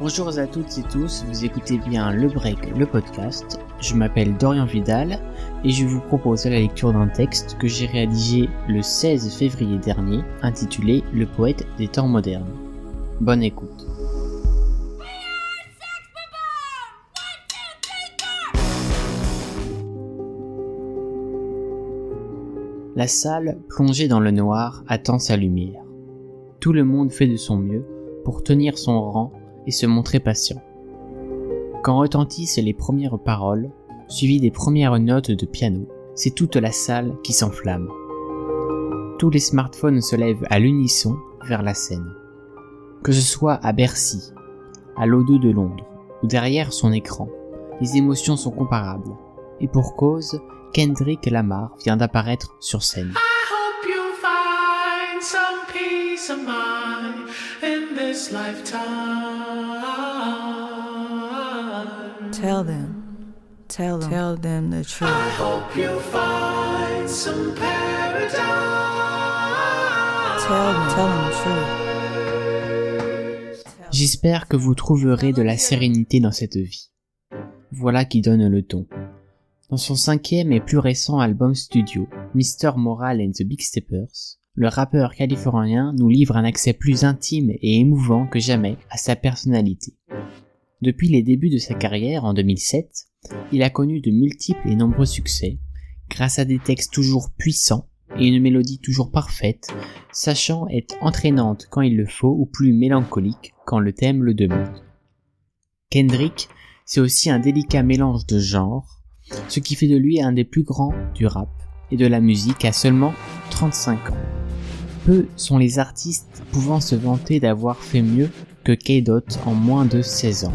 Bonjour à toutes et tous, vous écoutez bien Le Break, le podcast. Je m'appelle Dorian Vidal et je vous propose la lecture d'un texte que j'ai rédigé le 16 février dernier intitulé Le poète des temps modernes. Bonne écoute. La salle, plongée dans le noir, attend sa lumière. Tout le monde fait de son mieux pour tenir son rang et se montrer patient. Quand retentissent les premières paroles, suivies des premières notes de piano, c'est toute la salle qui s'enflamme. Tous les smartphones se lèvent à l'unisson vers la scène. Que ce soit à Bercy, à l'O2 de Londres ou derrière son écran, les émotions sont comparables. Et pour cause, Kendrick Lamar vient d'apparaître sur scène. Tell them, tell them, tell them the truth. I hope you find some paradise. Tell them, tell them the truth. J'espère que vous trouverez de la sérénité dans cette vie. Voilà qui donne le ton. Dans son cinquième et plus récent album studio, Mr. Moral and the Big Steppers, le rappeur californien nous livre un accès plus intime et émouvant que jamais à sa personnalité. Depuis les débuts de sa carrière en 2007, il a connu de multiples et nombreux succès, grâce à des textes toujours puissants et une mélodie toujours parfaite, sachant être entraînante quand il le faut ou plus mélancolique quand le thème le demande. Kendrick, c'est aussi un délicat mélange de genres, ce qui fait de lui un des plus grands du rap et de la musique à seulement 35 ans. Peu sont les artistes pouvant se vanter d'avoir fait mieux que K-Dot en moins de 16 ans.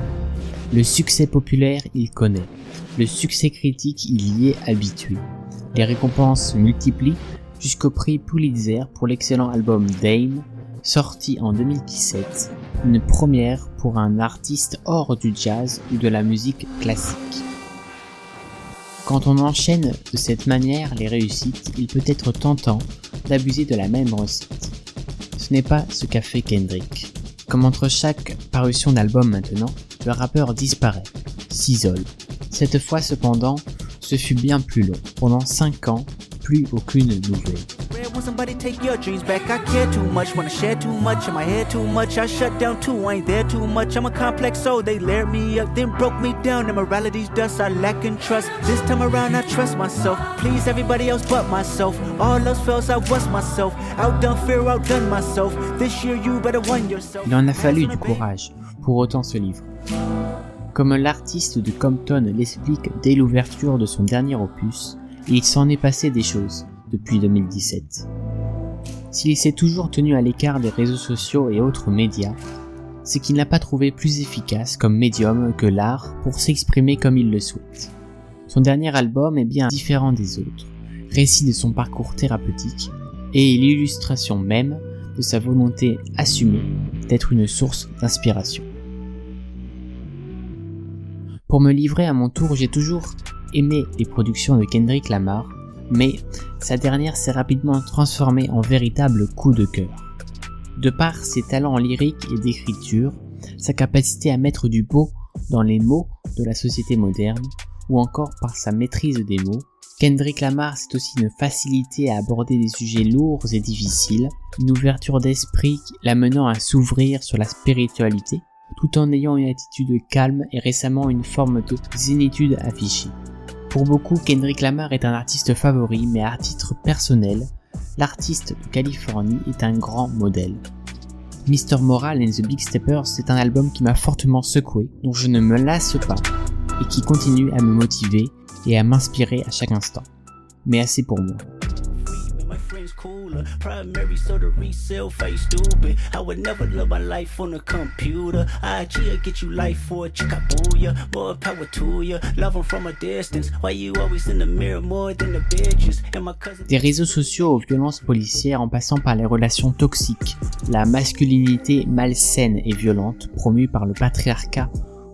Le succès populaire, il connaît. Le succès critique, il y est habitué. Les récompenses se multiplient jusqu'au prix Pulitzer pour l'excellent album Dame, sorti en 2017, une première pour un artiste hors du jazz ou de la musique classique. Quand on enchaîne de cette manière les réussites, il peut être tentant d'abuser de la même recette. Ce n'est pas ce qu'a fait Kendrick. Comme entre chaque parution d'album maintenant, le rappeur disparaît, s'isole. Cette fois cependant, ce fut bien plus long. Pendant 5 ans, plus aucune nouvelle. somebody take your dreams back? I care too much, wanna share too much, in my head too much? I shut down too, I ain't there too much. I'm a complex soul, they layered me up, then broke me down. Immorality's dust, I lack in trust. This time around, I trust myself. Please everybody else but myself. All else fails, I was myself. Outdone fear, outdone myself. This year, you better win yourself. Il en a fallu du courage pour autant ce livre. Comme l'artiste de Compton l'explique dès l'ouverture de son dernier opus, il s'en est passé des choses depuis 2017. S'il s'est toujours tenu à l'écart des réseaux sociaux et autres médias, c'est qu'il n'a pas trouvé plus efficace comme médium que l'art pour s'exprimer comme il le souhaite. Son dernier album est bien différent des autres, récit de son parcours thérapeutique et l'illustration même de sa volonté assumée d'être une source d'inspiration. Pour me livrer à mon tour, j'ai toujours aimé les productions de Kendrick Lamar mais sa dernière s'est rapidement transformée en véritable coup de cœur. De par ses talents lyriques et d'écriture, sa capacité à mettre du beau dans les mots de la société moderne, ou encore par sa maîtrise des mots, Kendrick Lamar c'est aussi une facilité à aborder des sujets lourds et difficiles, une ouverture d'esprit l'amenant à s'ouvrir sur la spiritualité, tout en ayant une attitude calme et récemment une forme de zénitude affichée. Pour beaucoup, Kendrick Lamar est un artiste favori, mais à titre personnel, l'artiste de Californie est un grand modèle. Mr. Moral and the Big Steppers, c'est un album qui m'a fortement secoué, dont je ne me lasse pas, et qui continue à me motiver et à m'inspirer à chaque instant. Mais assez pour moi. Primary so the resale face stupid. I would never live my life on a computer. I get you life for a chicabooya. More power to you. Love them from a distance. Why you always in the mirror more than the bitches? And my cousin. Des réseaux sociaux aux violences policières en passant par les relations toxiques, la masculinité malsaine et violente promue par le patriarcat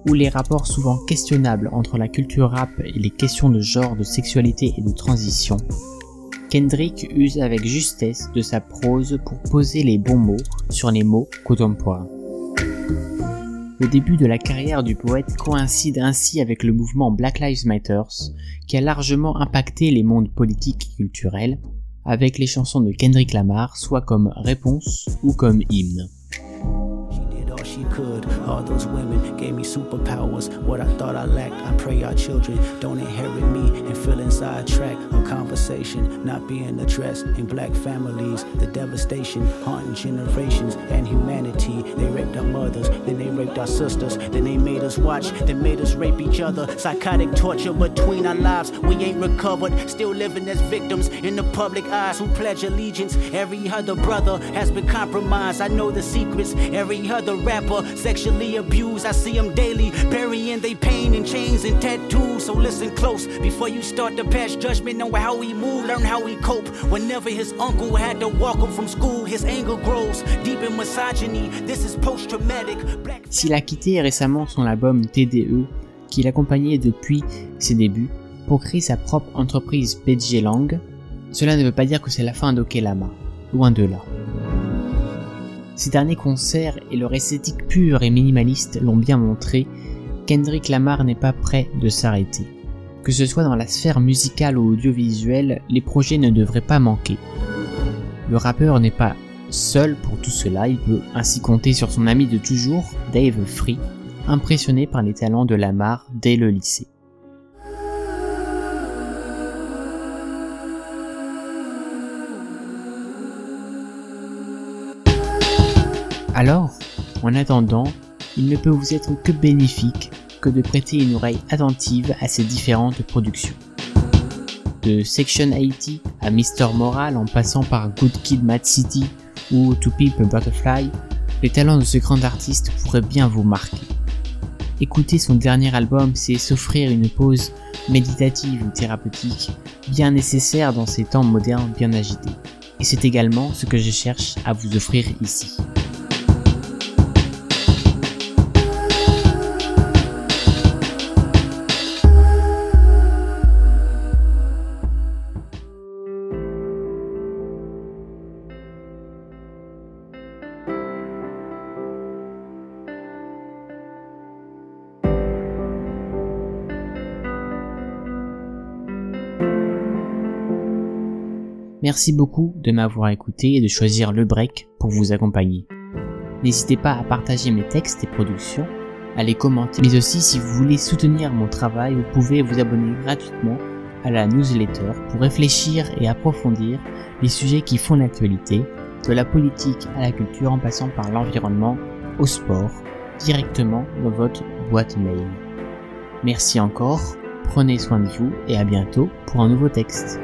ou les rapports souvent questionnables entre la culture rap et les questions de genre, de sexualité et de transition, Kendrick use avec justesse de sa prose pour poser les bons mots sur les mots contemporains. Le début de la carrière du poète coïncide ainsi avec le mouvement Black Lives Matter, qui a largement impacté les mondes politiques et culturels, avec les chansons de Kendrick Lamar soit comme réponse ou comme hymne. Could. All those women gave me superpowers. What I thought I lacked, I pray our children don't inherit me and feel inside track. A conversation not being addressed in black families. The devastation haunting generations and humanity. They raped our mothers, then they raped our sisters, then they made us watch, then made us rape each other. Psychotic torture between our lives. We ain't recovered, still living as victims in the public eyes who pledge allegiance. Every other brother has been compromised. I know the secrets. Every other rapper sexually abused. I see them daily, burying their pain in chains and tattoos. So listen close before you start to pass judgment on how we move, learn how we cope. Whenever his uncle had to walk him from school, his anger grows deep in misogyny. This is post-traumatic. S'il a quitté récemment son album TDE, qu'il accompagnait depuis ses débuts, pour créer sa propre entreprise PG Lang, cela ne veut pas dire que c'est la fin d'Okelama, loin de là. Ces derniers concerts et leur esthétique pure et minimaliste l'ont bien montré, Kendrick Lamar n'est pas prêt de s'arrêter. Que ce soit dans la sphère musicale ou audiovisuelle, les projets ne devraient pas manquer. Le rappeur n'est pas seul pour tout cela, il peut ainsi compter sur son ami de toujours, Dave Free, impressionné par les talents de Lamar dès le lycée. Alors, en attendant, il ne peut vous être que bénéfique que de prêter une oreille attentive à ces différentes productions. De Section 80 à Mr. Moral en passant par Good Kid Mad City ou To a Butterfly, les talents de ce grand artiste pourraient bien vous marquer. Écouter son dernier album, c'est s'offrir une pause méditative ou thérapeutique bien nécessaire dans ces temps modernes bien agités. Et c'est également ce que je cherche à vous offrir ici. Merci beaucoup de m'avoir écouté et de choisir le break pour vous accompagner. N'hésitez pas à partager mes textes et productions, à les commenter, mais aussi si vous voulez soutenir mon travail, vous pouvez vous abonner gratuitement à la newsletter pour réfléchir et approfondir les sujets qui font l'actualité, de la politique à la culture en passant par l'environnement au sport, directement dans votre boîte mail. Merci encore, prenez soin de vous et à bientôt pour un nouveau texte.